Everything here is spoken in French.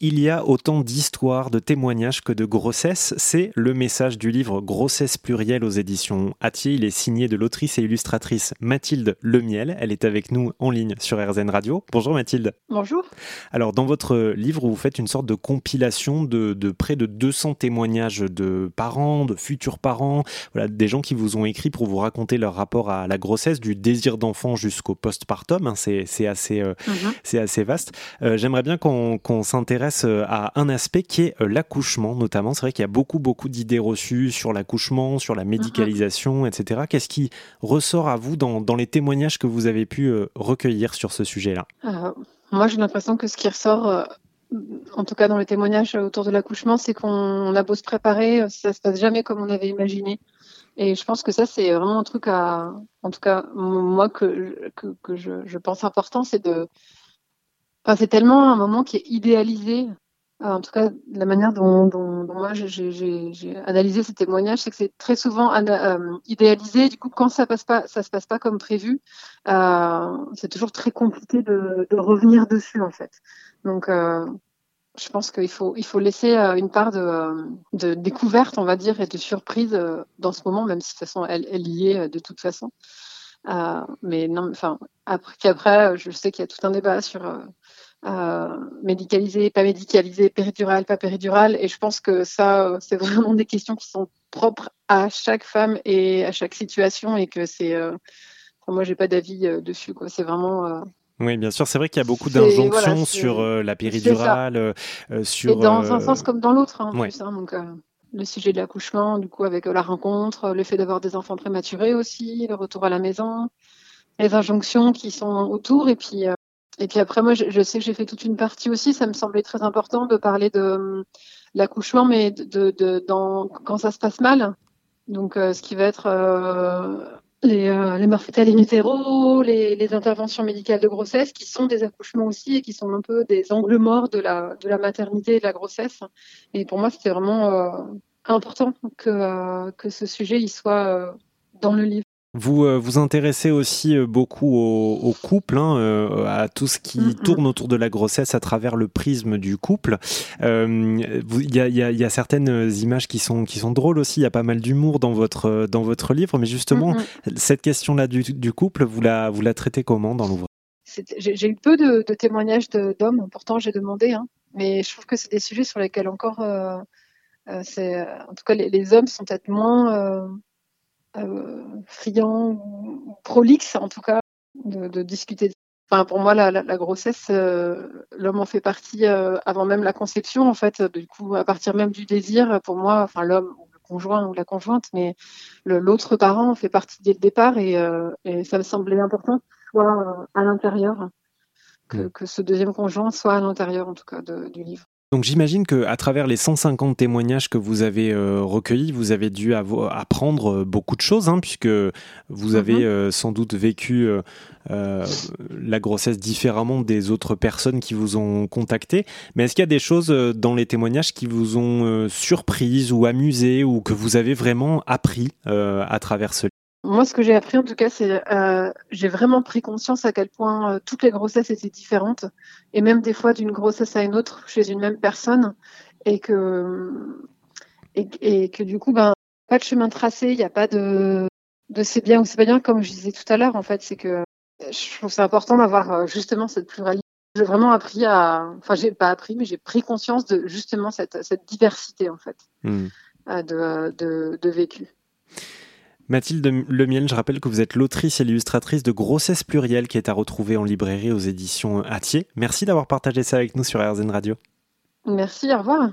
Il y a autant d'histoires, de témoignages que de grossesses. C'est le message du livre Grossesse plurielle aux éditions Atier. Il est signé de l'autrice et illustratrice Mathilde Lemiel. Elle est avec nous en ligne sur RZN Radio. Bonjour Mathilde. Bonjour. Alors, dans votre livre, vous faites une sorte de compilation de, près de 200 témoignages de parents, de futurs parents, voilà, des gens qui vous ont écrit pour vous raconter leur rapport à la grossesse, du désir d'enfant jusqu'au postpartum. Hein, c'est assez, euh, mhm. assez vaste. Euh, j'aimerais bien qu'on s'intéresse euh, à un aspect qui est euh, l'accouchement, notamment. C'est vrai qu'il y a beaucoup, beaucoup d'idées reçues sur l'accouchement, sur la mhm. médicalisation, etc. Qu'est-ce qui ressort à vous dans, les témoignages que vous avez pu euh, recueillir sur ce sujet-là? Moi, j'ai l'impression que ce qui ressort en tout cas dans les témoignages autour de l'accouchement, c'est qu'on a beau se préparer, ça se passe jamais comme on avait imaginé. Et je pense que ça, c'est vraiment un truc à, en tout cas, moi, que, que, je, je, pense important, c'est de, c'est tellement un moment qui est idéalisé. Euh, en tout cas, la manière dont, moi j'ai analysé ces témoignages, c'est que c'est très souvent euh, idéalisé. Du coup, quand ça se passe pas comme prévu, euh, c'est toujours très compliqué de, revenir dessus en fait. Donc, je pense qu'il faut, laisser une part de, découverte, on va dire, et de surprise dans ce moment, même si de toute façon elle, elle y est de toute façon. mais non, enfin, après, je sais qu'il y a tout un débat sur euh, médicalisé, pas médicalisé, péridurale, pas péridurale. Et je pense que ça, euh, c'est vraiment des questions qui sont propres à chaque femme et à chaque situation et que c'est. Euh, moi, j'ai pas d'avis euh, dessus. Quoi. C'est vraiment. Oui, bien sûr, c'est vrai qu'il y a beaucoup d'injonctions sur la péridurale, sur. Et dans un sens comme dans l'autre, hein, hein donc, le sujet de l'accouchement, du coup, avec la rencontre, le fait d'avoir des enfants prématurés aussi, le retour à la maison, les injonctions qui sont autour, et puis et puis après, moi, je, sais que j'ai fait toute une partie aussi. Ça me semblait très important de parler de euh, l'accouchement, mais de, de, dans, quand ça se passe mal. Donc, euh, ce qui va être euh, les, euh, les morphitales in utero, les, les, interventions médicales de grossesse, qui sont des accouchements aussi et qui sont un peu des angles morts de la, de la maternité et de la grossesse. Et pour moi, c'était vraiment important que, que ce sujet il soit dans le livre. Vous euh, vous intéressez aussi euh, beaucoup au, couple, hein, euh, à tout ce qui tourne autour de la grossesse à travers le prisme du couple. Il y, a, certaines images qui sont, qui sont drôles aussi, il y a pas mal d'humour dans votre, dans votre livre, mais justement, cette question-là du, couple, vous la, vous la traitez comment dans l'ouvrage? J'ai eu peu de, témoignages d'hommes, pourtant j'ai demandé, hein, mais je trouve que c'est des sujets sur lesquels encore, en tout cas les, les hommes sont peut-être moins euh, friand ou prolixe, en tout cas, de, de discuter. Enfin, pour moi, la, la, grossesse, euh, l'homme en fait partie euh, avant même la conception, en fait. Du coup, à partir même du désir, pour moi, enfin, l'homme ou le conjoint ou la conjointe, mais l'autre parent fait partie dès le départ et, et ça me semblait important soit à l'intérieur, que, mm. que, ce deuxième conjoint soit à l'intérieur, en tout cas, de, du livre. Donc j'imagine que à travers les 150 témoignages que vous avez euh, recueillis, vous avez dû apprendre euh, beaucoup de choses, hein, puisque vous avez mhm. euh, sans doute vécu la grossesse différemment des autres personnes qui vous ont contacté. Mais est-ce qu'il y a des choses dans les témoignages qui vous ont surprise ou amusé ou que vous avez vraiment appris à travers ce moi, ce que j'ai appris, en tout cas, c'est euh, j'ai vraiment pris conscience à quel point euh, toutes les grossesses étaient différentes, et même des fois d'une grossesse à une autre chez une même personne, et que et, et que du coup, ben, pas de chemin tracé, il n'y a pas de de c'est bien ou c'est pas bien, comme je disais tout à l'heure. En fait, c'est que je trouve c'est important d'avoir euh, justement cette pluralité. J'ai vraiment appris à, enfin, j'ai pas appris, mais j'ai pris conscience de justement cette cette diversité en fait mmh. de, de de vécu. Mathilde Lemiel, je rappelle que vous êtes l'autrice et l'illustratrice de Grossesse plurielle qui est à retrouver en librairie aux éditions Atier. Merci d'avoir partagé ça avec nous sur RZN Radio. Merci, au revoir.